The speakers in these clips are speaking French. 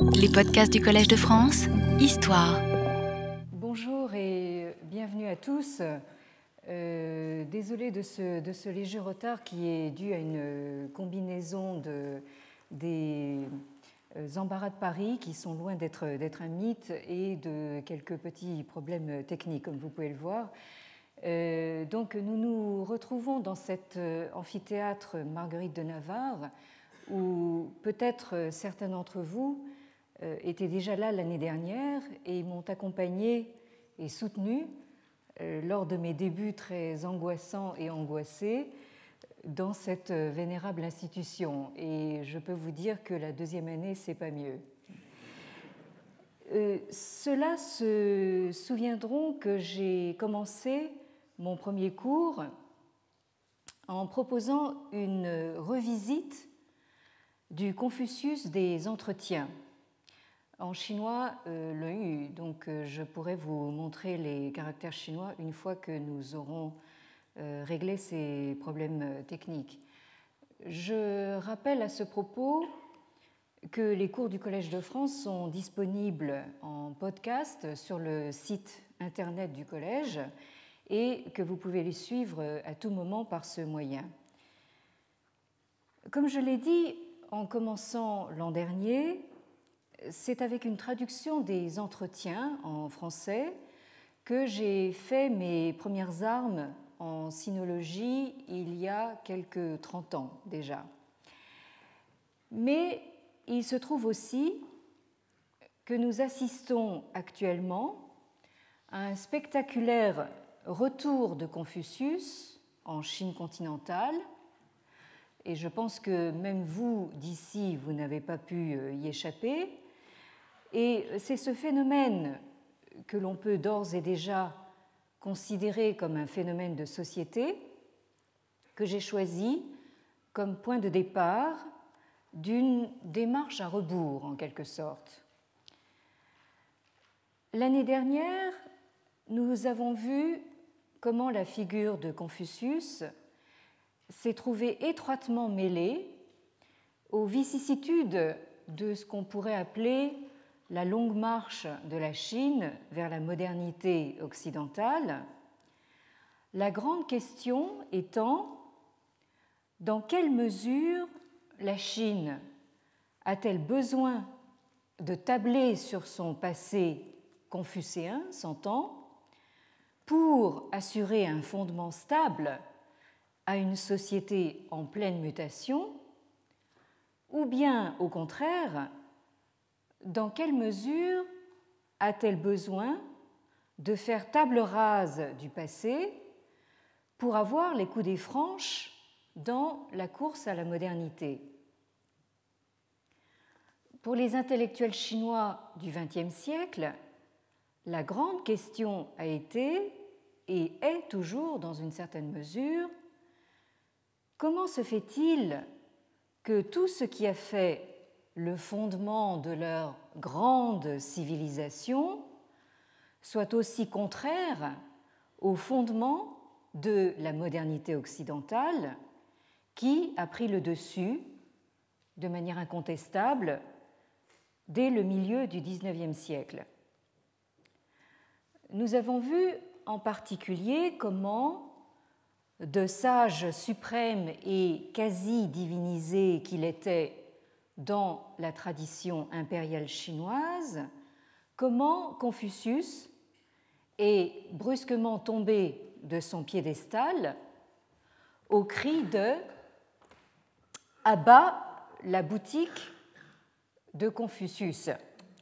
Les podcasts du Collège de France, Histoire. Bonjour et bienvenue à tous. Euh, désolé de ce, de ce, léger retard qui est dû à une combinaison de, des euh, embarras de Paris qui sont loin d'être un mythe et de quelques petits problèmes techniques, comme vous pouvez le voir. Euh, donc nous nous retrouvons dans cet euh, amphithéâtre Marguerite de Navarre, où peut-être certains d'entre vous étaient déjà là l'année dernière et m'ont accompagné et soutenu lors de mes débuts très angoissants et angoissés dans cette vénérable institution. Et je peux vous dire que la deuxième année, c'est pas mieux. Euh, Ceux-là se souviendront que j'ai commencé mon premier cours en proposant une revisite du Confucius des entretiens. En chinois, euh, le yu, donc euh, je pourrais vous montrer les caractères chinois une fois que nous aurons euh, régler ces problèmes euh, techniques. Je rappelle à ce propos que les cours du Collège de France sont disponibles en podcast sur le site internet du Collège et que vous pouvez les suivre à tout moment par ce moyen. Comme je l'ai dit en commençant l'an dernier, c'est avec une traduction des entretiens en français que j'ai fait mes premières armes en sinologie il y a quelques 30 ans déjà. Mais il se trouve aussi que nous assistons actuellement à un spectaculaire retour de Confucius en Chine continentale, et je pense que même vous d'ici, vous n'avez pas pu euh, y échapper, et c'est ce phénomène que l'on peut d'ores et déjà considéré comme un phénomène de société que j'ai choisi comme point de départ d'une démarche à rebours en quelque sorte. L'année dernière, nous avons vu comment la figure de Confucius s'est trouvée étroitement mêlée aux vicissitudes de ce qu'on pourrait appeler la longue marche de la Chine vers la modernité occidentale, la grande question étant dans quelle mesure la Chine a-t-elle besoin de tabler sur son passé confucéen, s'entend, pour assurer un fondement stable à une société en pleine mutation, ou bien au contraire dans quelle mesure a-t-elle besoin de faire table rase du passé pour avoir les coups des franches dans la course à la modernité? Pour les intellectuels chinois du XXe siècle, la grande question a été et est toujours dans une certaine mesure comment se fait-il que tout ce qui a fait le fondement de leur grande civilisation soit aussi contraire au fondement de la modernité occidentale qui a pris le dessus de manière incontestable dès le milieu du XIXe siècle. Nous avons vu en particulier comment, de sage suprême et quasi divinisé qu'il était dans la tradition impériale chinoise comment Confucius est brusquement tombé de son piédestal au cri de Abat la boutique de Confucius.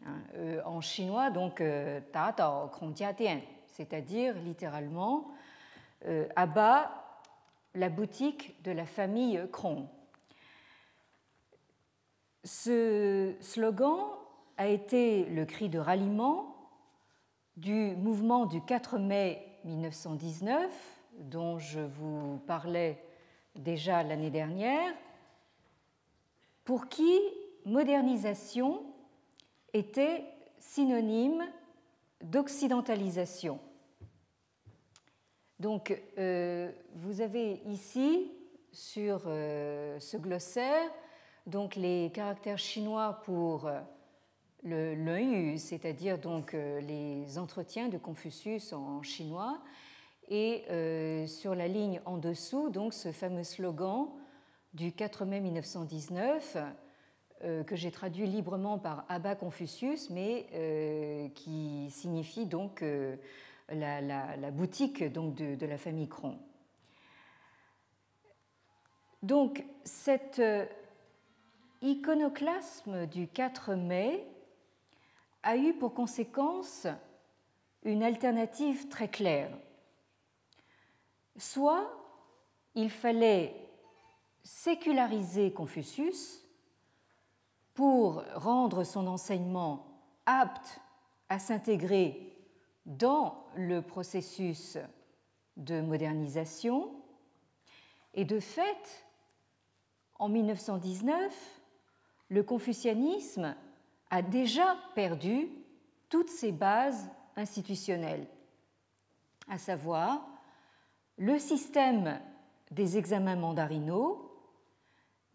Hein, euh, en chinois, donc euh, Ta Dian, c'est-à-dire littéralement euh, Abat la boutique de la famille Krong. Ce slogan a été le cri de ralliement du mouvement du 4 mai 1919, dont je vous parlais déjà l'année dernière, pour qui modernisation était synonyme d'occidentalisation. Donc, euh, vous avez ici, sur euh, ce glossaire, donc les caractères chinois pour euh, le c'est-à-dire donc les entretiens de Confucius en chinois, et sur la ligne en dessous, donc ce fameux slogan du 4 mai 1919 que j'ai traduit librement par Abba Confucius, mais qui signifie donc la, boutique donc, de, la famille Cron. Donc cet euh, iconoclasme du 4 mai a eu pour conséquence une alternative très claire. Soit il fallait séculariser Confucius pour rendre son enseignement apte à s'intégrer dans le processus de modernisation. Et de fait, en 1919, le confucianisme a déjà perdu toutes ses bases institutionnelles, à savoir le système des examens mandarinaux,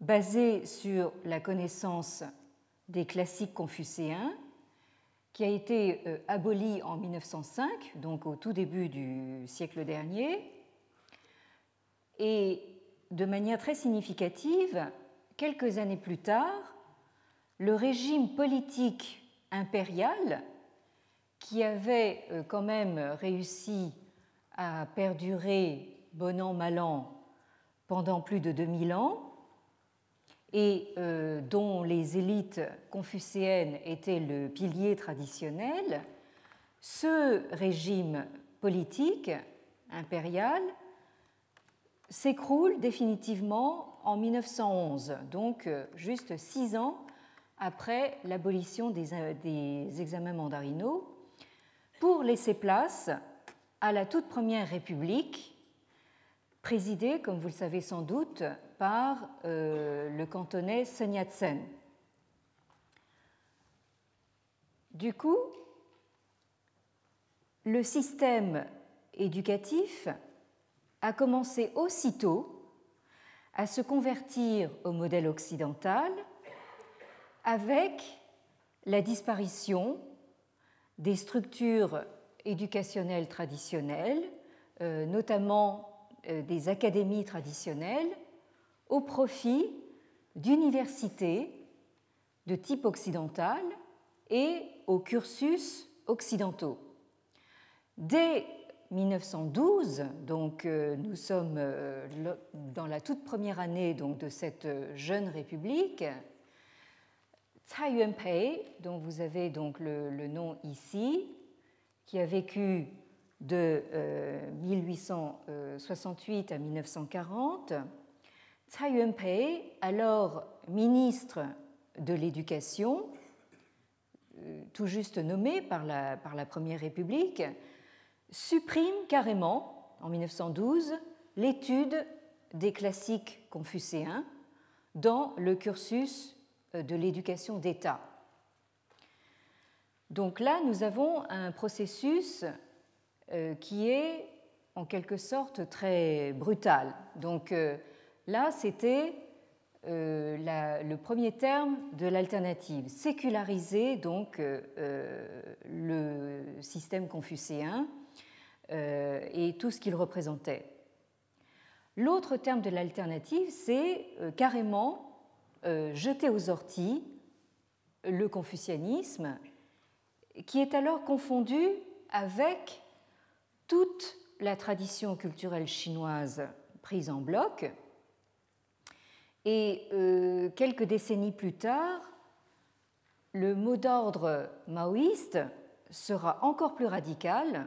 basé sur la connaissance des classiques confucéens, qui a été euh, aboli en 1905, donc au tout début du siècle dernier. Et de manière très significative, quelques années plus tard, le régime politique impérial, qui avait euh, quand même réussi à perdurer bon an, mal an pendant plus de 2000 ans, et euh, dont les élites confucéennes étaient le pilier traditionnel, ce régime politique impérial s'écroule définitivement en 1911, donc euh, juste six ans après l'abolition des, des, examens mandarinaux, pour laisser place à la toute première République, présidée, comme vous le savez sans doute, par euh, le cantonais Sun Yat-sen. Du coup, le système éducatif a commencé aussitôt à se convertir au modèle occidental avec la disparition des structures éducationnelles traditionnelles, euh, notamment euh, des académies traditionnelles, au profit d'universités de type occidental et aux cursus occidentaux. Dès 1912, donc euh, nous sommes dans la toute première année donc, de cette jeune république, Tsai Yuen-pei, dont vous avez donc le, nom ici, qui a vécu de 1868 euh, à 1940, Tsai Yuen-pei, alors ministre de l'Éducation, euh, tout juste nommé par la, par la Première République, supprime carrément, en 1912, l'étude des classiques confucéens dans le cursus de l'éducation d'État. Donc là, nous avons un processus euh, qui est en quelque sorte très brutal. Donc Là, c'était euh, le premier terme de l'alternative, séculariser donc euh, euh, le système confucéen et tout ce qu'il représentait. L'autre terme de l'alternative, c'est carrément jeter aux orties le confucianisme, qui est alors confondu avec toute la tradition culturelle chinoise prise en bloc, et euh, quelques décennies plus tard, le mot d'ordre maoïste sera encore plus radical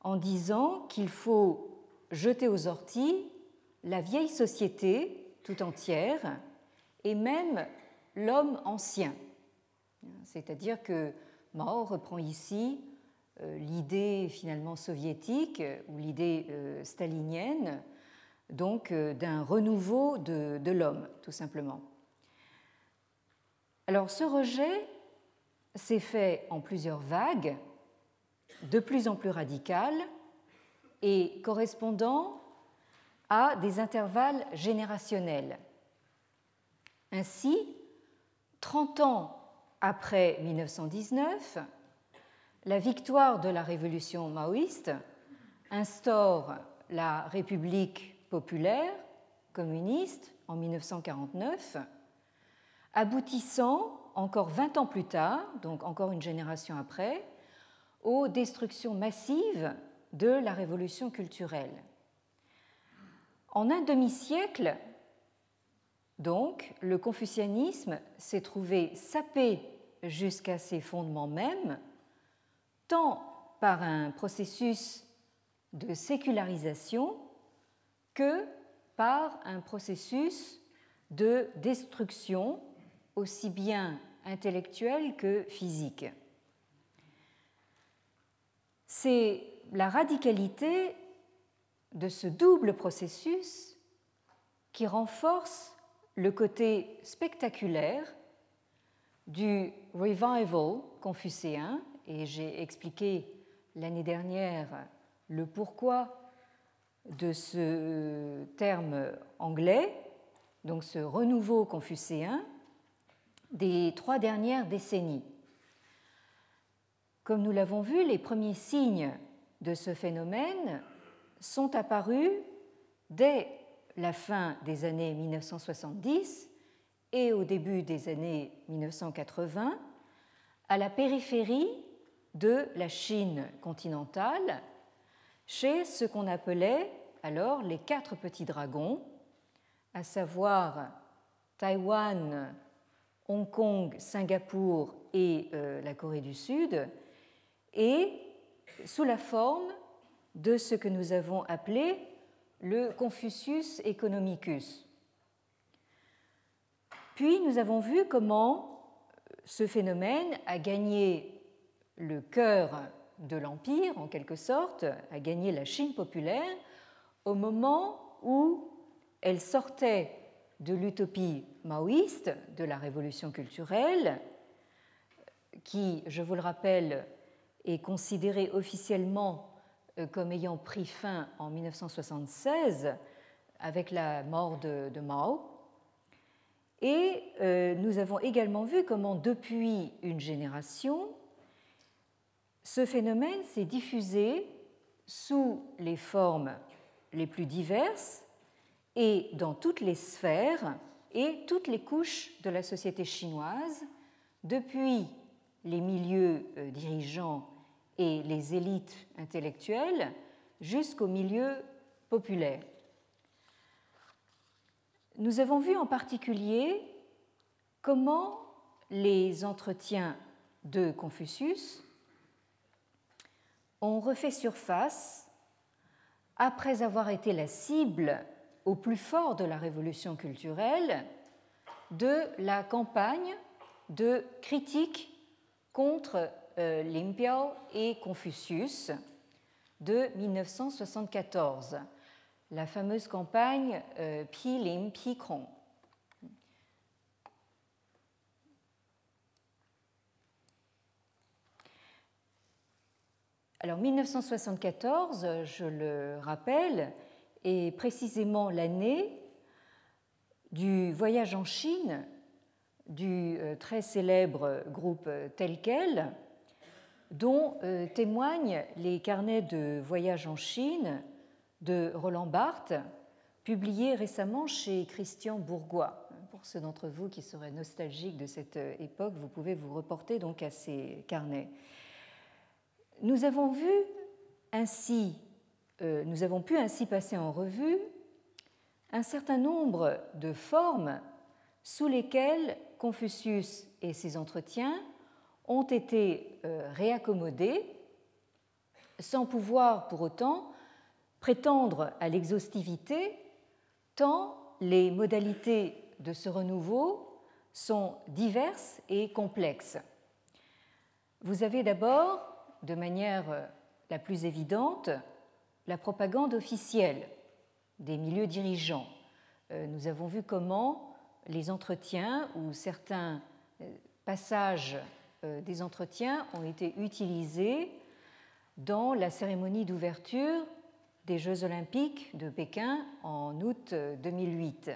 en disant qu'il faut jeter aux orties la vieille société tout entière et même l'homme ancien. C'est-à-dire que Mao reprend ici euh, l'idée finalement soviétique ou l'idée euh, stalinienne donc euh, d'un renouveau de, l'homme, tout simplement. Alors ce rejet s'est fait en plusieurs vagues, de plus en plus radicales et correspondant à des intervalles générationnels. Ainsi, 30 ans après 1919, la victoire de la révolution maoïste instaure la République populaire communiste en 1949, aboutissant encore 20 ans plus tard, donc encore une génération après, aux destructions massives de la révolution culturelle. En un demi-siècle, donc, le confucianisme s'est trouvé sapé jusqu'à ses fondements mêmes, tant par un processus de sécularisation que par un processus de destruction aussi bien intellectuelle que physique. C'est la radicalité de ce double processus qui renforce le côté spectaculaire du revival confucéen, et j'ai expliqué l'année dernière le pourquoi de ce terme anglais, donc ce renouveau confucéen, des trois dernières décennies. Comme nous l'avons vu, les premiers signes de ce phénomène sont apparus dès la fin des années 1970 et au début des années 1980 à la périphérie de la Chine continentale, chez ce qu'on appelait alors les quatre petits dragons, à savoir Taïwan, Hong Kong, Singapour et euh, la Corée du Sud, et sous la forme de ce que nous avons appelé le Confucius Economicus. Puis nous avons vu comment ce phénomène a gagné le cœur de l'Empire, en quelque sorte, a gagné la Chine populaire au moment où elle sortait de l'utopie maoïste, de la révolution culturelle, qui, je vous le rappelle, est considérée officiellement comme ayant pris fin en 1976 avec la mort de, Mao. Et euh, nous avons également vu comment, depuis une génération, ce phénomène s'est diffusé sous les formes les plus diverses et dans toutes les sphères et toutes les couches de la société chinoise, depuis les milieux euh, dirigeants et les élites intellectuelles jusqu'au milieu populaire. Nous avons vu en particulier comment les entretiens de Confucius ont refait surface après avoir été la cible au plus fort de la révolution culturelle de la campagne de critique contre Limpiao et Confucius de 1974, la fameuse campagne euh, Pi Lim Pi Krong. Alors 1974, je le rappelle, est précisément l'année du voyage en Chine du euh, très célèbre groupe tel quel, dont euh, témoignent les carnets de voyage en Chine de Roland Barthes, publiés récemment chez Christian Bourgois. Pour ceux d'entre vous qui seraient nostalgiques de cette euh, époque, vous pouvez vous reporter donc à ces carnets. Nous avons euh, nous avons pu ainsi passer en revue un certain nombre de formes sous lesquelles Confucius et ses entretiens ont été euh, réaccommodés sans pouvoir pour autant prétendre à l'exhaustivité tant les modalités de ce renouveau sont diverses et complexes. Vous avez d'abord, de manière euh, la plus évidente, la propagande officielle des milieux dirigeants. Euh, nous avons vu comment les entretiens ou certains passages des entretiens ont été utilisés dans la cérémonie d'ouverture des Jeux olympiques de Pékin en août 2008.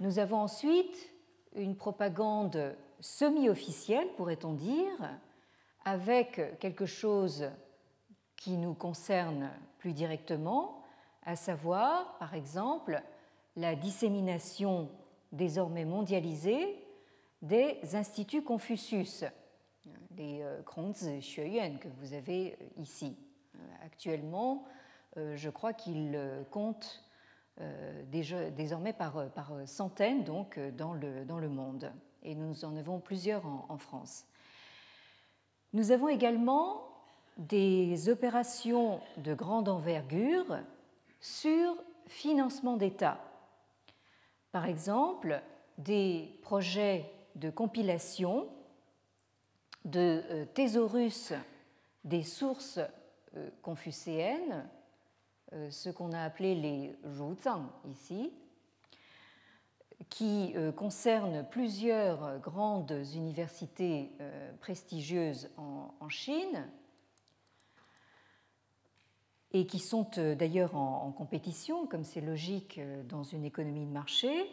Nous avons ensuite une propagande semi-officielle, pourrait-on dire, avec quelque chose qui nous concerne plus directement, à savoir, par exemple, la dissémination désormais mondialisée des instituts Confucius, les Krongzi Xueyuan que vous avez ici. Actuellement, je crois qu'ils comptent désormais par, centaines donc, dans le monde. Et nous en avons plusieurs en France. Nous avons également des opérations de grande envergure sur financement d'État. Par exemple, des projets de compilation de euh, thésaurus des sources euh, confucéennes, euh, ce qu'on a appelé les Ruzang ici, qui concernent plusieurs grandes universités prestigieuses en Chine, et qui sont d'ailleurs en, compétition, comme c'est logique dans une économie de marché.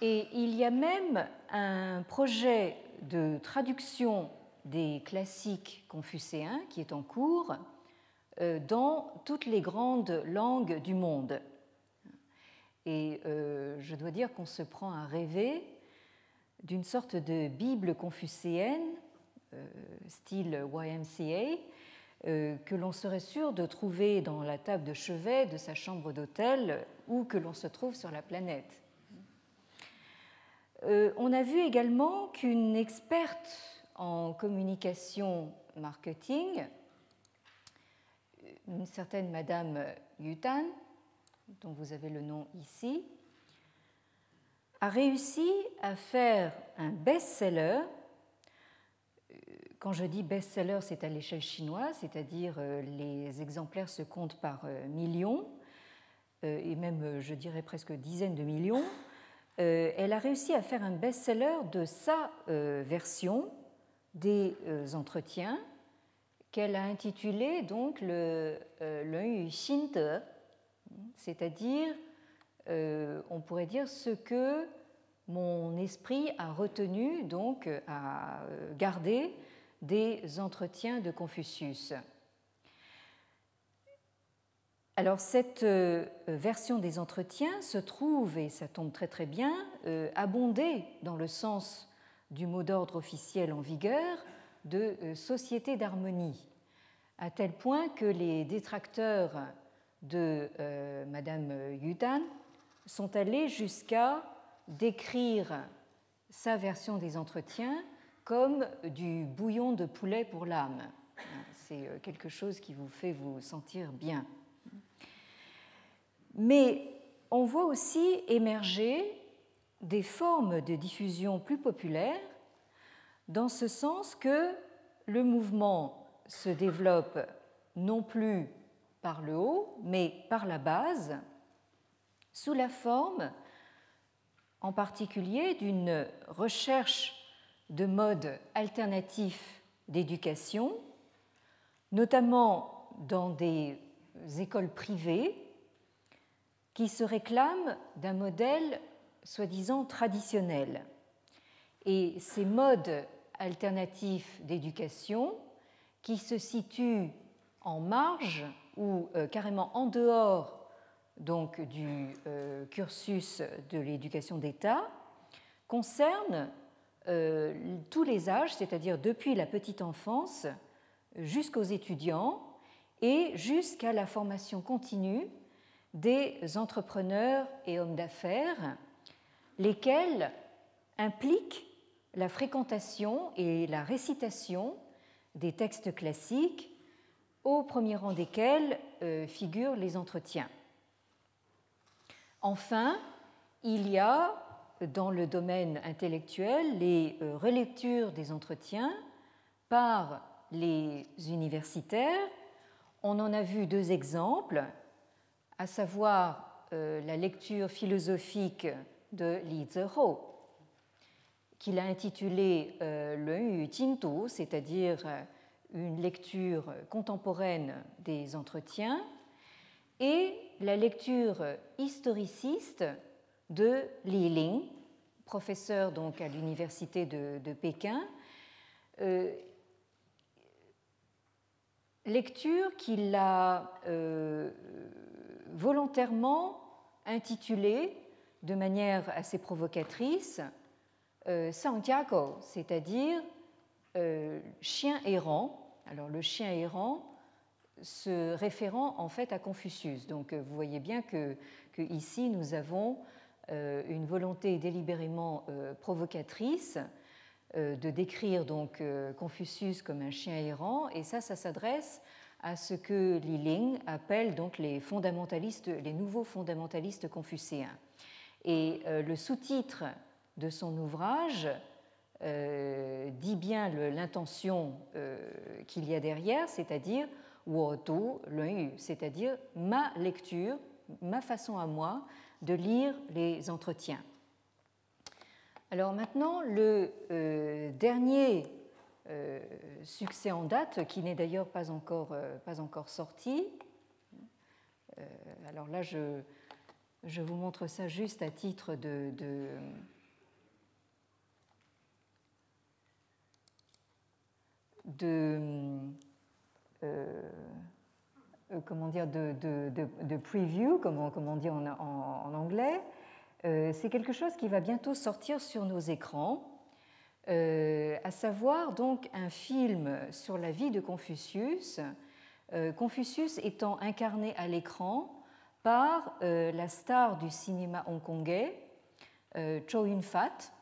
Et il y a même un projet de traduction des classiques confucéens qui est en cours euh, dans toutes les grandes langues du monde. Et je dois dire qu'on se prend à rêver d'une sorte de Bible confucéenne, style YMCA, euh, que l'on serait sûr de trouver dans la table de chevet de sa chambre d'hôtel ou que l'on se trouve sur la planète. Euh, on a vu également qu'une experte en communication marketing, une certaine Madame Yutan, dont vous avez le nom ici, a réussi à faire un best-seller quand je dis best-seller, c'est à l'échelle chinoise, c'est-à-dire euh, les exemplaires se comptent par euh, millions, et même, je dirais, presque dizaines de millions. Elle a réussi à faire un best-seller de sa version des entretiens qu'elle a intitulé donc le Yu Xinte, c'est-à-dire, on pourrait dire ce que mon esprit a retenu, donc a gardé des entretiens de Confucius. Alors cette euh, version des entretiens se trouve, et ça tombe très très bien, euh, abondée dans le sens du mot d'ordre officiel en vigueur de euh, société d'harmonie, à tel point que les détracteurs de Madame Yudan sont allés jusqu'à décrire sa version des entretiens comme du bouillon de poulet pour l'âme. C'est quelque chose qui vous fait vous sentir bien. Mais on voit aussi émerger des formes de diffusion plus populaires, dans ce sens que le mouvement se développe non plus par le haut, mais par la base, sous la forme en particulier d'une recherche de modes alternatifs d'éducation, notamment dans des écoles privées qui se réclament d'un modèle soi-disant traditionnel. Et ces modes alternatifs d'éducation qui se situent en marge ou euh, carrément en dehors du euh, cursus de l'éducation d'État concernent euh, tous les âges, c'est-à-dire depuis la petite enfance jusqu'aux étudiants et jusqu'à la formation continue des entrepreneurs et hommes d'affaires, lesquels impliquent la fréquentation et la récitation des textes classiques, au premier rang desquels euh, figurent les entretiens. Enfin, il y a dans le domaine intellectuel les euh, relectures des entretiens par les universitaires. On en a vu deux exemples, à savoir euh, la lecture philosophique de Li Zehou, qu'il a intitulée euh, le Yu Jintu, c'est-à-dire une lecture contemporaine des entretiens, et la lecture historiciste de Li Ling, professeur donc à l'université de, Pékin. Lecture qu'il a volontairement intitulée de manière assez provocatrice Santiago, c'est-à-dire chien errant. Alors le chien errant se référant en fait à Confucius. Donc euh, vous voyez bien que, ici nous avons euh, une volonté délibérément euh, provocatrice de décrire donc Confucius comme un chien errant, et ça, ça s'adresse à ce que Li Ling appelle donc les fondamentalistes, les nouveaux fondamentalistes confucéens. Et le sous-titre de son ouvrage dit bien l'intention qu'il y a derrière, c'est-à-dire c'est-à-dire ma lecture, ma façon à moi de lire les entretiens. Alors maintenant, le euh, dernier euh, succès en date, qui n'est d'ailleurs pas encore, euh, pas encore sorti, alors là, je, je, vous montre ça juste à titre de, de comment dire, de, de, preview, comme on, dit en, anglais. Euh, c'est quelque chose qui va bientôt sortir sur nos écrans, à savoir donc un film sur la vie de Confucius, Confucius étant incarné à l'écran par la star du cinéma hongkongais, Chow Yun-fat,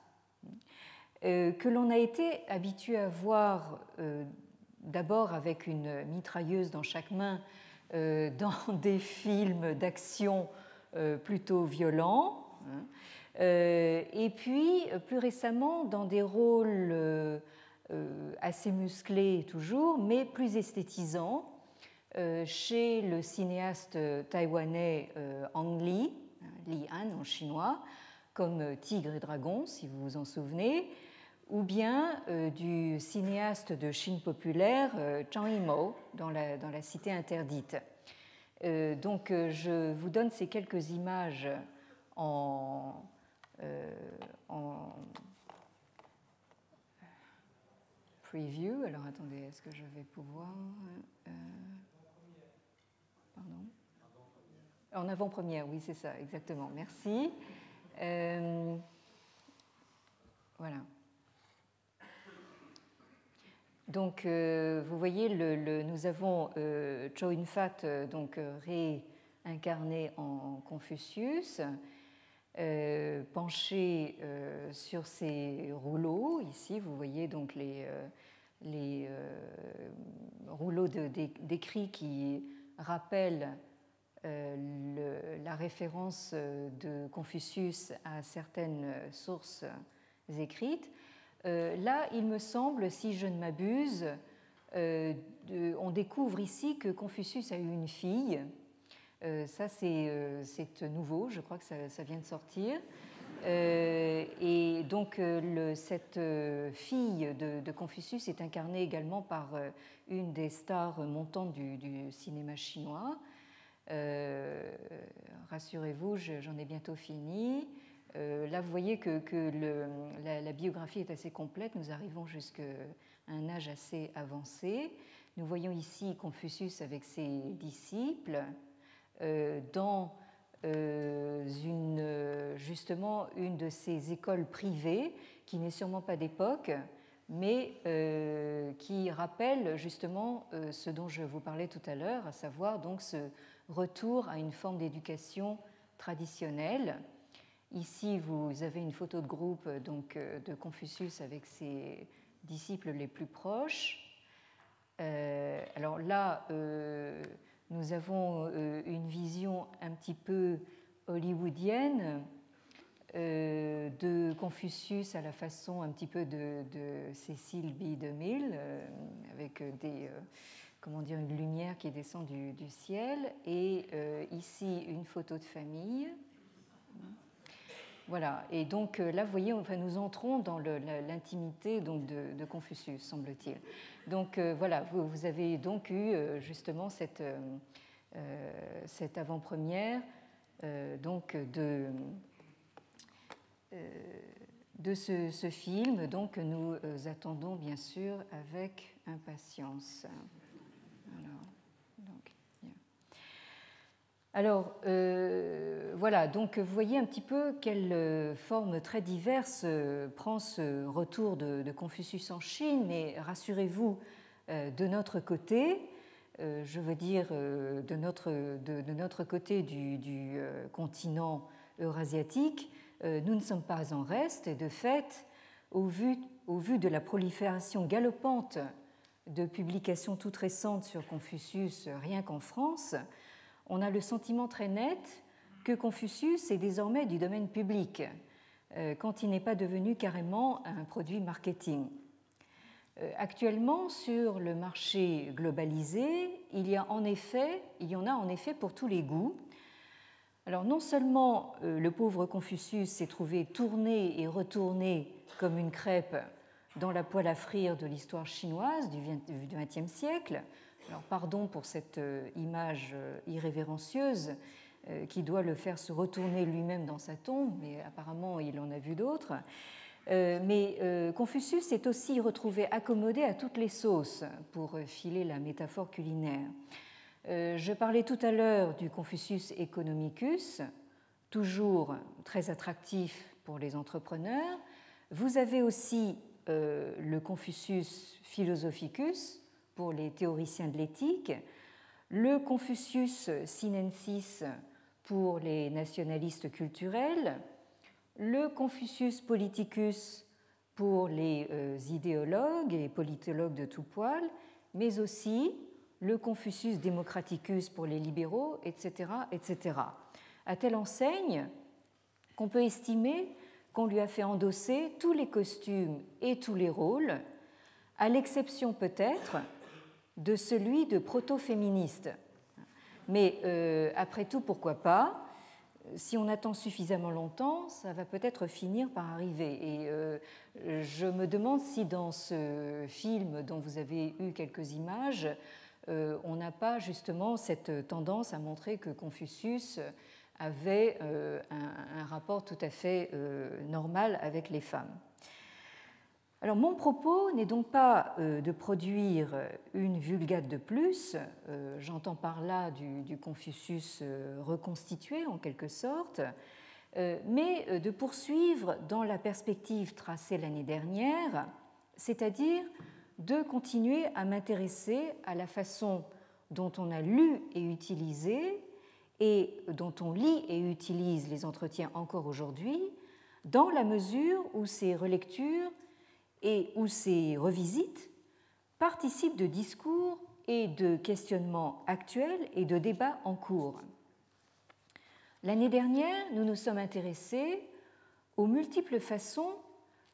que l'on a été habitué à voir d'abord avec une mitrailleuse dans chaque main euh, dans des films d'action euh, plutôt violents, euh, et puis plus récemment dans des rôles assez musclés toujours, mais plus esthétisants, chez le cinéaste taïwanais Ang Lee, hein, Li Han en chinois, comme Tigre et Dragon, si vous vous en souvenez, ou bien euh, du cinéaste de Chine populaire euh, Zhang Yimou dans la, dans la Cité interdite. Euh, donc je vous donne ces quelques images en, en preview. Alors attendez, est-ce que je vais pouvoir... pardon En avant-première, oui, c'est ça, exactement. Merci. voilà. Donc, euh, vous voyez, nous avons euh, Cho In-fat euh, donc réincarné en Confucius, penché sur ses rouleaux. Ici, vous voyez donc les, les rouleaux d'écrits qui rappellent la référence de Confucius à certaines sources écrites. Euh, là, il me semble, si je ne m'abuse, euh, on découvre ici que Confucius a eu une fille. Euh, ça, c'est nouveau, je crois que ça, vient de sortir. et donc, cette fille de, Confucius est incarnée également par une des stars montantes du, cinéma chinois. Rassurez-vous, j'en ai bientôt fini. Euh, là, vous voyez que, la, biographie est assez complète. Nous arrivons jusqu'à un âge assez avancé. Nous voyons ici Confucius avec ses disciples euh, dans euh, une, justement une de ces écoles privées qui n'est sûrement pas d'époque, mais qui rappelle justement ce dont je vous parlais tout à l'heure, à savoir donc ce retour à une forme d'éducation traditionnelle Ici, vous avez une photo de groupe donc, euh, de Confucius avec ses disciples les plus proches. Euh, alors là, euh, nous avons une vision un petit peu hollywoodienne de Confucius à la façon un petit peu de, Cécile B. 2000, avec des, comment dire, une lumière qui descend du, du ciel. Et ici, une photo de famille. Voilà, et donc euh, là, vous voyez, enfin, nous entrons dans l'intimité de, Confucius, semble-t-il. Donc euh, voilà, vous, avez donc eu euh, justement cette, cette avant-première donc de, de ce, film, donc que nous attendons bien sûr avec impatience. Alors, euh, voilà, donc vous voyez un petit peu quelle euh, forme très diverse euh, prend ce retour de, Confucius en Chine, mais rassurez-vous, de notre côté, je veux dire de notre, côté du, du continent eurasiatique, nous ne sommes pas en reste. Et de fait, au vu, au vu de la prolifération galopante de publications toutes récentes sur Confucius rien qu'en France, on a le sentiment très net que Confucius est désormais du domaine public, euh, quand il n'est pas devenu carrément un produit marketing. Euh, actuellement, sur le marché globalisé, il y, a en effet, il y en a en effet pour tous les goûts. Alors non seulement euh, le pauvre Confucius s'est trouvé tourné et retourné comme une crêpe dans la poêle à frire de l'histoire chinoise du XXe siècle, alors pardon pour cette euh, image euh, irrévérencieuse euh, qui doit le faire se retourner lui-même dans sa tombe, mais apparemment il en a vu d'autres. Mais Confucius s'est aussi retrouvé accommodé à toutes les sauces, pour filer la métaphore culinaire. Je parlais tout à l'heure du Confucius economicus, toujours très attractif pour les entrepreneurs. Vous avez aussi le Confucius philosophicus, les théoriciens de l'éthique, le Confucius sinensis pour les nationalistes culturels, le Confucius politicus pour les euh, idéologues et politologues de tout poil, mais aussi le Confucius democraticus pour les libéraux, etc., etc. À telle enseigne qu'on peut estimer qu'on lui a fait endosser tous les costumes et tous les rôles, à l'exception peut-être de celui de proto-féministe. Mais euh, après tout, pourquoi pas? Si on attend suffisamment longtemps, ça va peut-être finir par arriver. Et euh, je me demande si dans ce film dont vous avez eu quelques images, euh, on n'a pas justement cette tendance à montrer que Confucius avait un, rapport tout à fait normal avec les femmes. Alors mon propos n'est donc pas euh, de produire une vulgate de plus, euh, j'entends par là du, Confucius euh, reconstitué en quelque sorte, mais de poursuivre dans la perspective tracée l'année dernière, c'est-à-dire de continuer à m'intéresser à la façon dont on a lu et utilisé et dont on lit et utilise les entretiens encore aujourd'hui, dans la mesure où ces relectures et où ces revisites participent de discours et de questionnements actuels et de débats en cours. L'année dernière, nous nous sommes intéressés aux multiples façons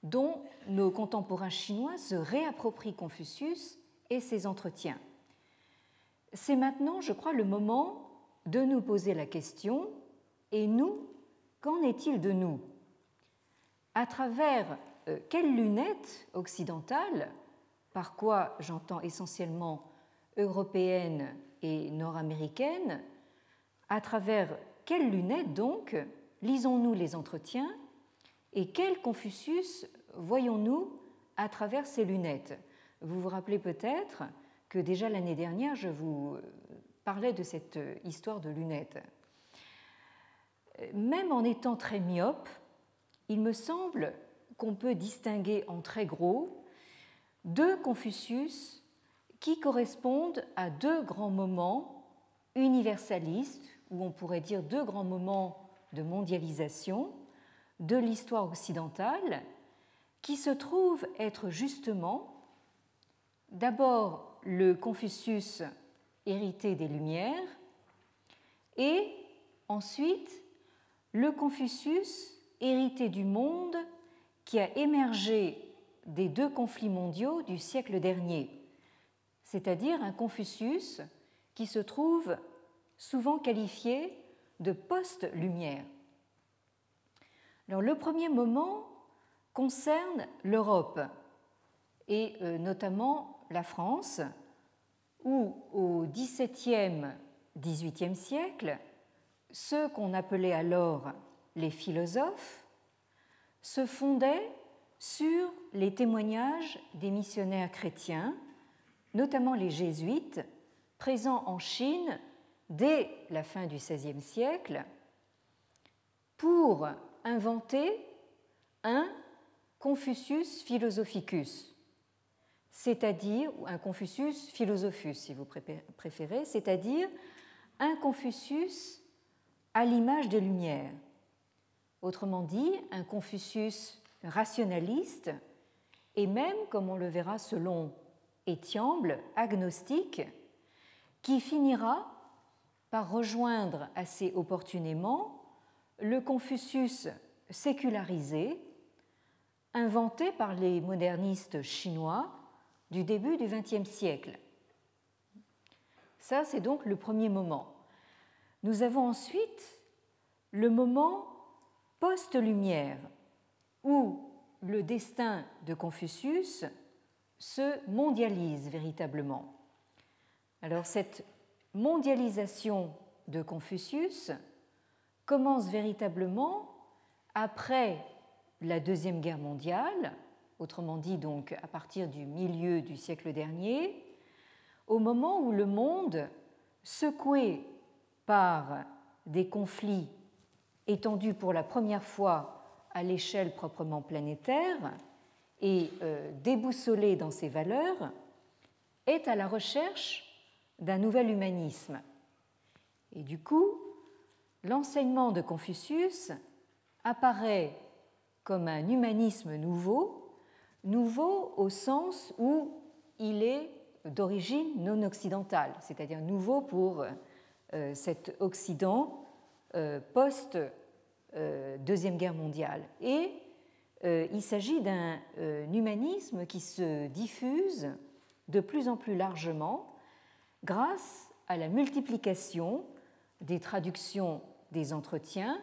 dont nos contemporains chinois se réapproprient Confucius et ses entretiens. C'est maintenant, je crois, le moment de nous poser la question, et nous, qu'en est-il de nous? À travers quelles lunettes occidentales, par quoi j'entends essentiellement européennes et nord-américaines, à travers quelles lunettes donc lisons-nous les entretiens et quel Confucius voyons-nous à travers ces lunettes? Vous vous rappelez peut-être que déjà l'année dernière, je vous parlais de cette histoire de lunettes. Même en étant très myope, il me semble qu'on peut distinguer en très gros deux Confucius qui correspondent à deux grands moments universalistes, ou on pourrait dire deux grands moments de mondialisation de l'histoire occidentale, qui se trouvent être justement d'abord le Confucius hérité des Lumières, et ensuite le Confucius hérité du monde qui a émergé des deux conflits mondiaux du siècle dernier, c'est-à-dire un Confucius qui se trouve souvent qualifié de post-lumière. Alors, le premier moment concerne l'Europe et euh, notamment la France, où au XVIIe, XVIIIe siècle, ceux qu'on appelait alors les philosophes se fondait sur les témoignages des missionnaires chrétiens, notamment les jésuites, présents en Chine dès la fin du XVIe siècle, pour inventer un Confucius philosophicus, c'est-à-dire, un Confucius philosophus si vous préférez, c'est-à-dire un Confucius à l'image des Lumières. Autrement dit, un Confucius rationaliste et même, comme on le verra selon Étiamble, agnostique, qui finira par rejoindre assez opportunément le Confucius sécularisé, inventé par les modernistes chinois du début du XXe siècle. Ça, c'est donc le premier moment. Nous avons ensuite le moment post-lumière, où le destin de Confucius se mondialise véritablement. Alors cette mondialisation de Confucius commence véritablement après la Deuxième Guerre mondiale, autrement dit donc à partir du milieu du siècle dernier, au moment où le monde, secoué par des conflits étendus pour la première fois à l'échelle proprement planétaire et euh, déboussolé dans ses valeurs, est à la recherche d'un nouvel humanisme. Et du coup, l'enseignement de Confucius apparaît comme un humanisme nouveau, nouveau au sens où il est d'origine non occidentale, c'est-à-dire nouveau pour euh, cet Occident post-Deuxième euh, Guerre mondiale. Et il s'agit d'un humanisme qui se diffuse de plus en plus largement grâce à la multiplication des traductions des entretiens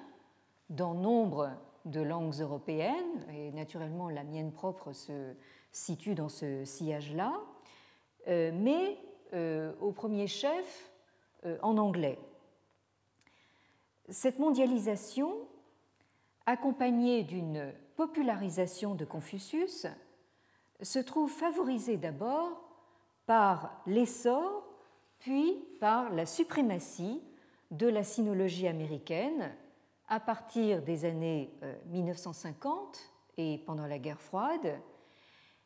dans nombre de langues européennes, et naturellement la mienne propre se situe dans ce sillage-là, euh, mais euh, au premier chef euh, en anglais. Cette mondialisation, accompagnée d'une popularisation de Confucius, se trouve favorisée d'abord par l'essor puis par la suprématie de la sinologie américaine à partir des années 1950 euh, et pendant la guerre froide,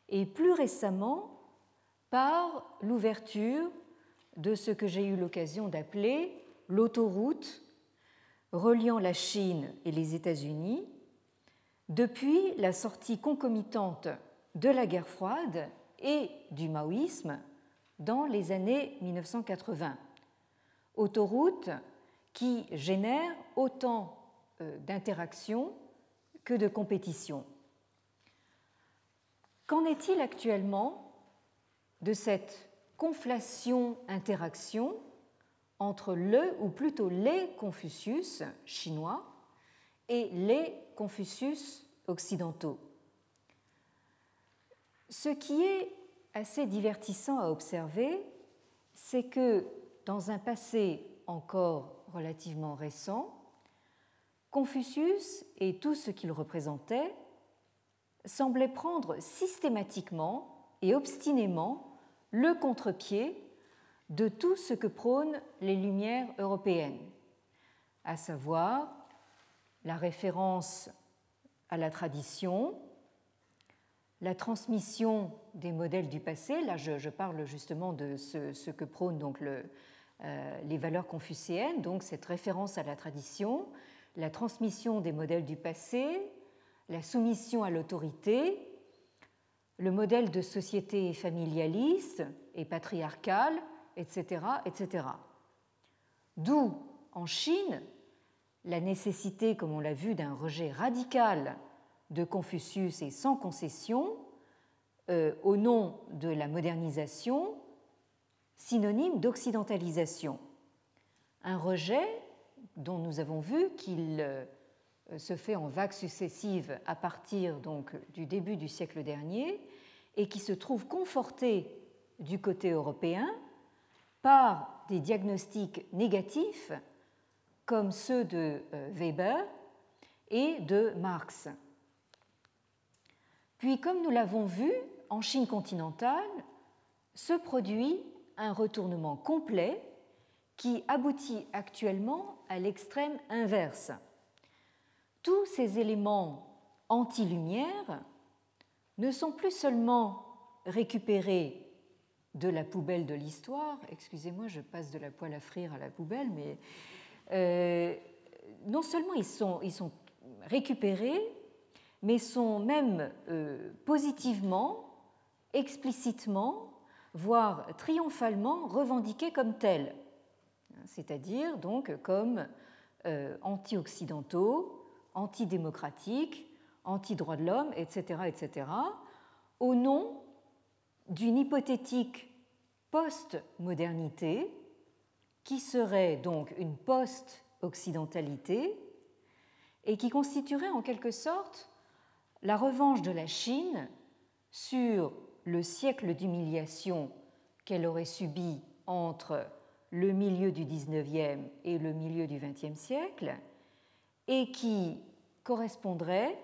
et plus récemment par l'ouverture de ce que j'ai eu l'occasion d'appeler l'autoroute reliant la Chine et les États-Unis depuis la sortie concomitante de la guerre froide et du maoïsme dans les années 1980. Autoroute qui génère autant euh, d'interactions que de compétitions. Qu'en est-il actuellement de cette conflation-interaction entre le, ou plutôt les Confucius chinois et les Confucius occidentaux. Ce qui est assez divertissant à observer, c'est que dans un passé encore relativement récent, Confucius et tout ce qu'il représentait semblaient prendre systématiquement et obstinément le contre-pied de tout ce que prônent les Lumières européennes, à savoir la référence à la tradition, la transmission des modèles du passé, là je, parle justement de ce, que prônent donc le, euh, les valeurs confucéennes, donc cette référence à la tradition, la transmission des modèles du passé, la soumission à l'autorité, le modèle de société familialiste et patriarcale, etc. D'où, en Chine, la nécessité, comme on l'a vu, d'un rejet radical de Confucius et sans concession, euh, au nom de la modernisation, synonyme d'occidentalisation. Un rejet dont nous avons vu qu'il euh, se fait en vagues successives à partir donc du début du siècle dernier et qui se trouve conforté du côté européen par des diagnostics négatifs comme ceux de euh, Weber et de Marx Puis, comme nous l'avons vu, en Chine continentale, se produit un retournement complet qui aboutit actuellement à l'extrême inverse. Tous ces éléments anti-lumière ne sont plus seulement récupérés de la poubelle de l'histoire, excusez-moi, je passe de la poêle à frire à la poubelle, mais euh, non seulement ils sont, récupérés, mais sont même euh, positivement, explicitement, voire triomphalement revendiqués comme tels, c'est-à-dire donc comme euh, anti-occidentaux, antidémocratiques, anti-droits de l'homme, etc., etc., au nom d'une hypothétique post-modernité qui serait donc une post-occidentalité et qui constituerait en quelque sorte la revanche de la Chine sur le siècle d'humiliation qu'elle aurait subi entre le milieu du XIXe et le milieu du XXe siècle, et qui correspondrait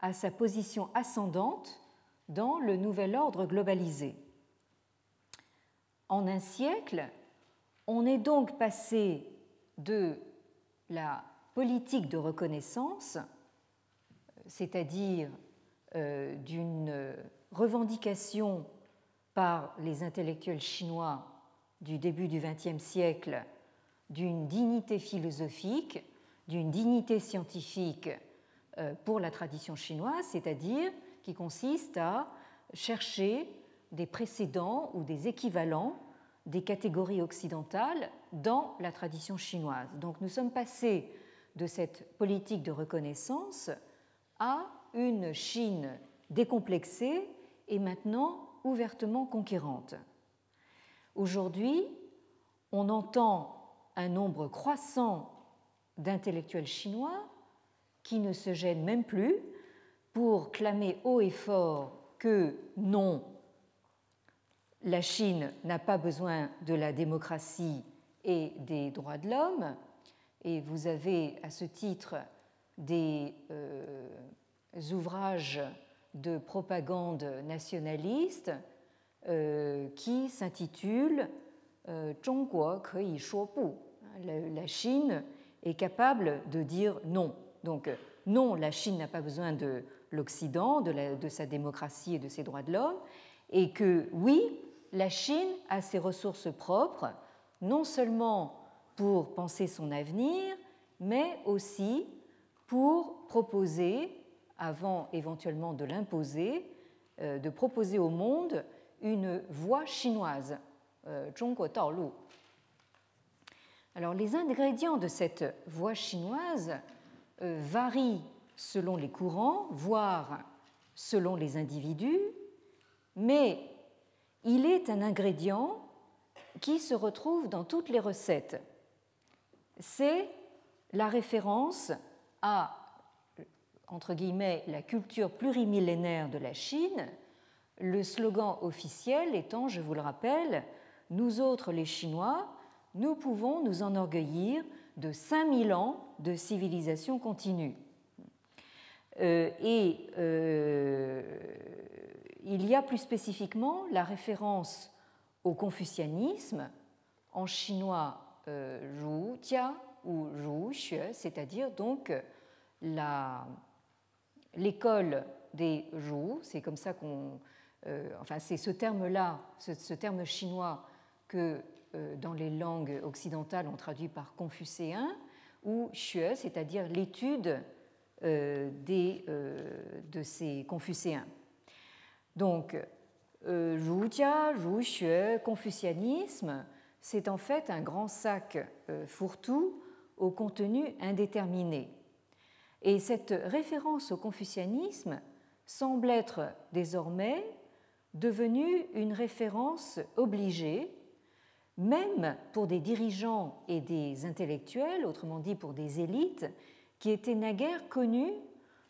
à sa position ascendante dans le nouvel ordre globalisé. En un siècle, on est donc passé de la politique de reconnaissance, c'est-à-dire euh, d'une revendication par les intellectuels chinois du début du XXe siècle d'une dignité philosophique, d'une dignité scientifique euh, pour la tradition chinoise, c'est-à-dire qui consiste à chercher des précédents ou des équivalents des catégories occidentales dans la tradition chinoise. Donc nous sommes passés de cette politique de reconnaissance à une Chine décomplexée et maintenant ouvertement conquérante. Aujourd'hui, on entend un nombre croissant d'intellectuels chinois qui ne se gênent même plus pour clamer haut et fort que non, la Chine n'a pas besoin de la démocratie et des droits de l'homme, et vous avez à ce titre des euh, ouvrages de propagande nationaliste euh, qui s'intitulent euh, Zhongguo Kei Shuobu. La Chine est capable de dire non. Donc, non, la Chine n'a pas besoin de l'Occident, de, sa démocratie et de ses droits de l'homme, et que oui, la Chine a ses ressources propres, non seulement pour penser son avenir, mais aussi pour proposer, avant éventuellement de l'imposer, euh, de proposer au monde une voie chinoise, euh. Alors les ingrédients de cette voie chinoise euh, varient selon les courants, voire selon les individus, mais il est un ingrédient qui se retrouve dans toutes les recettes. C'est la référence à, entre guillemets, la culture plurimillénaire de la Chine, le slogan officiel étant, je vous le rappelle, Nous autres les Chinois, nous pouvons nous enorgueillir de 5000 ans de civilisation continue. Euh, et euh, il y a plus spécifiquement la référence au confucianisme, en chinois euh, Tia ou Zhu Xue, c'est-à-dire donc l'école des Zhu, c'est comme ça qu'on. Enfin, c'est ce terme-là, ce, terme chinois que dans les langues occidentales on traduit par confucéen, ou Xue, c'est-à-dire l'étude des, de ces confucéens. Donc, Rujia, euh, Xue, confucianisme, c'est en fait un grand sac euh, fourre-tout au contenu indéterminé. Et cette référence au confucianisme semble être désormais devenue une référence obligée, même pour des dirigeants et des intellectuels, autrement dit pour des élites, qui étaient naguère connus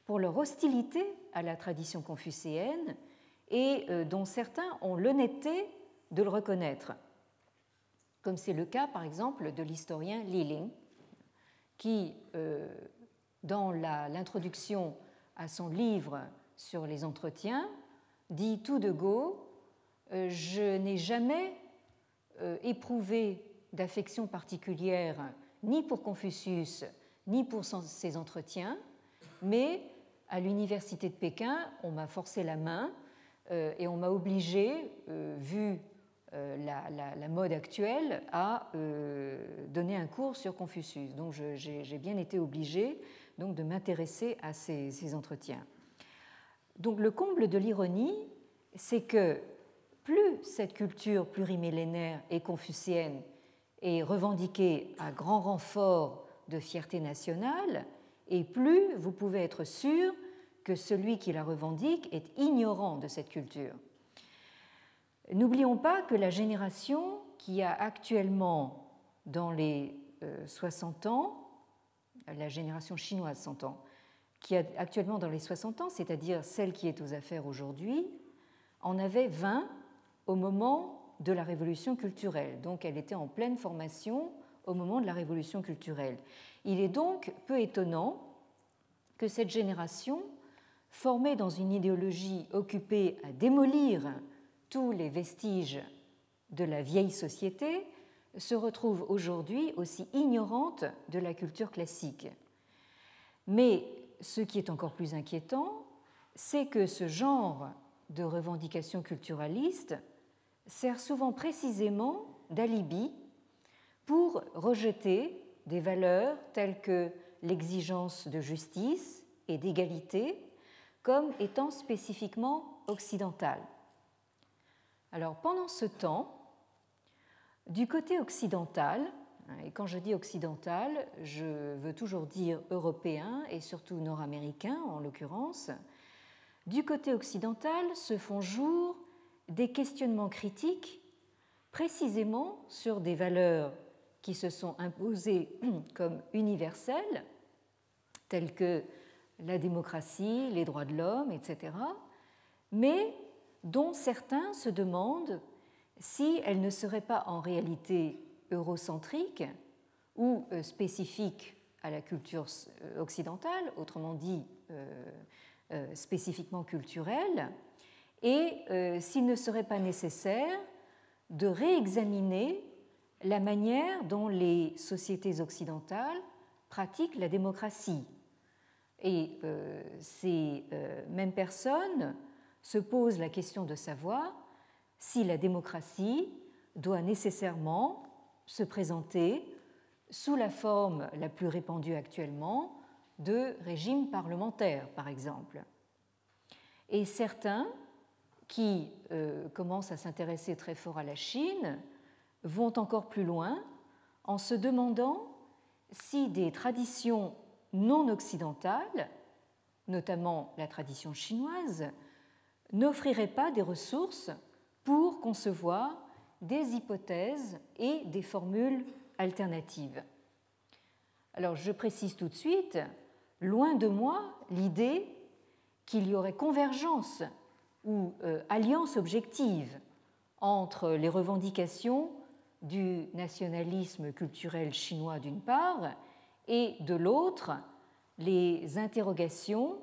pour leur hostilité à la tradition confucéenne et euh, dont certains ont l'honnêteté de le reconnaître, comme c'est le cas par exemple de l'historien Li Ling, qui, euh, dans l'introduction à son livre sur les entretiens, dit tout de go, euh, je n'ai jamais éprouvé d'affection particulière ni pour Confucius, ni pour ses entretiens, mais à l'université de Pékin, on m'a forcé la main euh, et on m'a obligé, vu la, mode actuelle, à donner un cours sur Confucius. Donc j'ai bien été obligé donc, de m'intéresser à ces, ces entretiens. Donc le comble de l'ironie, c'est que plus cette culture plurimillénaire et confucienne est revendiquée à grand renfort de fierté nationale, et plus vous pouvez être sûr que celui qui la revendique est ignorant de cette culture. N'oublions pas que la génération qui a actuellement dans les 60 euh, ans, la génération chinoise 100 ans, qui a actuellement dans les 60 ans, c'est-à-dire celle qui est aux affaires aujourd'hui, en avait 20 au moment de la révolution culturelle. Donc elle était en pleine formation au moment de la révolution culturelle. Il est donc peu étonnant que cette génération, formée dans une idéologie occupée à démolir tous les vestiges de la vieille société, se retrouve aujourd'hui aussi ignorante de la culture classique. Mais ce qui est encore plus inquiétant, c'est que ce genre de revendication culturaliste sert souvent précisément d'alibi pour rejeter des valeurs telles que l'exigence de justice et d'égalité comme étant spécifiquement occidentales. Alors pendant ce temps, du côté occidental, et quand je dis occidental, je veux toujours dire européen et surtout nord-américain en l'occurrence, du côté occidental se font jour des questionnements critiques précisément sur des valeurs qui se sont imposées comme universelles, telles que la démocratie, les droits de l'homme, etc., mais dont certains se demandent si elles ne seraient pas en réalité eurocentriques ou euh, spécifiques à la culture euh, occidentale, autrement dit euh, spécifiquement culturelles, et s'il ne serait pas nécessaire de réexaminer la manière dont les sociétés occidentales pratiquent la démocratie. Et euh, ces euh, mêmes personnes se posent la question de savoir si la démocratie doit nécessairement se présenter sous la forme la plus répandue actuellement de régime parlementaire, par exemple. Et certains qui euh, commencent à s'intéresser très fort à la Chine vont encore plus loin en se demandant si des traditions non occidentales, notamment la tradition chinoise, n'offriraient pas des ressources pour concevoir des hypothèses et des formules alternatives. Alors je précise tout de suite, loin de moi l'idée qu'il y aurait convergence ou euh, alliance objective entre les revendications du nationalisme culturel chinois d'une part et de l'autre les interrogations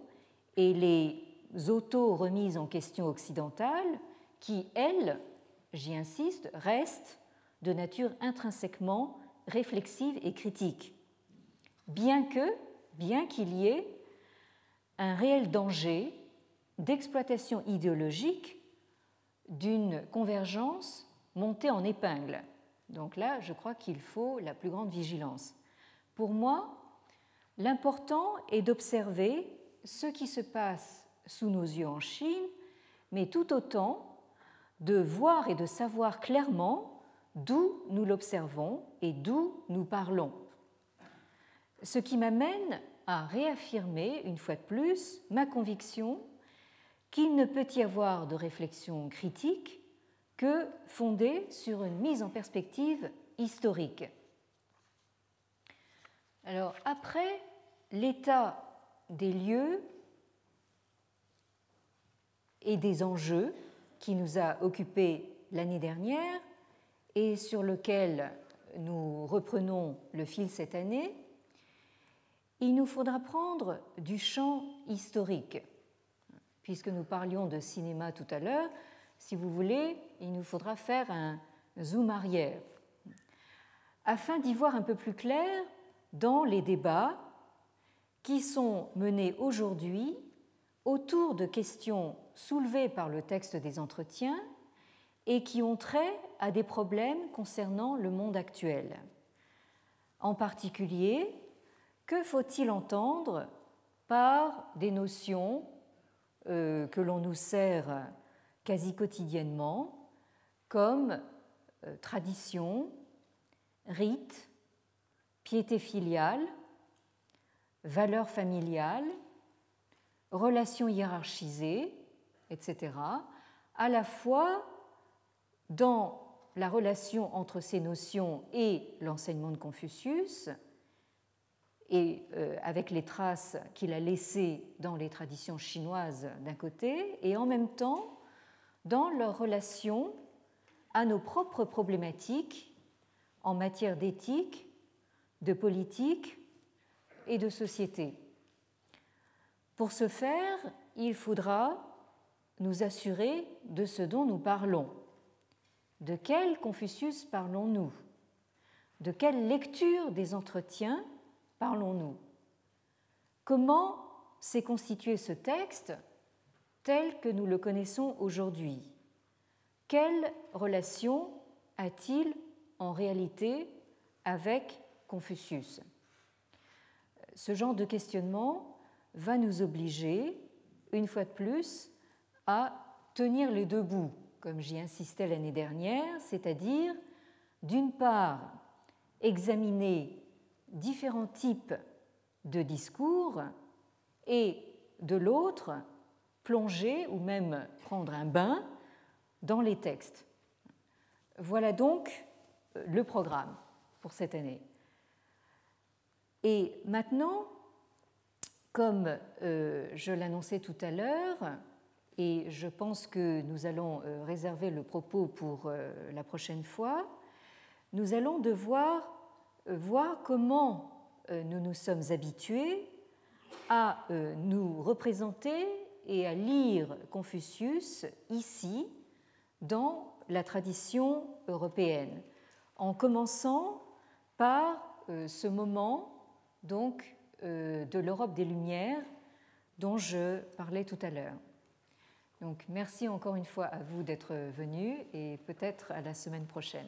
et les auto-remises en question occidentales qui, elles, j'y insiste, restent de nature intrinsèquement réflexive et critique, bien que, bien qu'il y ait un réel danger d'exploitation idéologique d'une convergence montée en épingle. Donc là, je crois qu'il faut la plus grande vigilance. Pour moi, l'important est d'observer ce qui se passe sous nos yeux en Chine, mais tout autant de voir et de savoir clairement d'où nous l'observons et d'où nous parlons. Ce qui m'amène à réaffirmer une fois de plus ma conviction qu'il ne peut y avoir de réflexion critique que fondée sur une mise en perspective historique. Alors après l'état des lieux et des enjeux qui nous a occupés l'année dernière et sur lequel nous reprenons le fil cette année, il nous faudra prendre du champ historique puisque nous parlions de cinéma tout à l'heure, si vous voulez, il nous faudra faire un zoom arrière, afin d'y voir un peu plus clair dans les débats qui sont menés aujourd'hui autour de questions soulevées par le texte des entretiens et qui ont trait à des problèmes concernant le monde actuel. En particulier, que faut-il entendre par des notions euh, que l'on nous sert quasi quotidiennement, comme euh, tradition, rite, piété filiale, valeur familiale, relations hiérarchisées, etc., à la fois dans la relation entre ces notions et l'enseignement de Confucius, et euh, avec les traces qu'il a laissées dans les traditions chinoises d'un côté, et en même temps dans leur relation à nos propres problématiques en matière d'éthique, de politique et de société. Pour ce faire, il faudra nous assurer de ce dont nous parlons. De quel Confucius parlons-nous? De quelle lecture des entretiens parlons-nous? Comment s'est constitué ce texte? Tel que nous le connaissons aujourd'hui. Quelle relation a-t-il en réalité avec Confucius? Ce genre de questionnement va nous obliger, une fois de plus, à tenir les deux bouts, comme j'y insistais l'année dernière, c'est-à-dire, d'une part, examiner différents types de discours et de l'autre, plonger ou même prendre un bain dans les textes. Voilà donc le programme pour cette année. Et maintenant, comme euh, je l'annonçais tout à l'heure, et je pense que nous allons euh, réserver le propos pour euh, la prochaine fois, nous allons devoir voir comment nous nous sommes habitués à nous représenter et à lire Confucius ici, dans la tradition européenne, en commençant par ce moment donc de l'Europe des Lumières dont je parlais tout à l'heure. Donc merci encore une fois à vous d'être venus et peut-être à la semaine prochaine.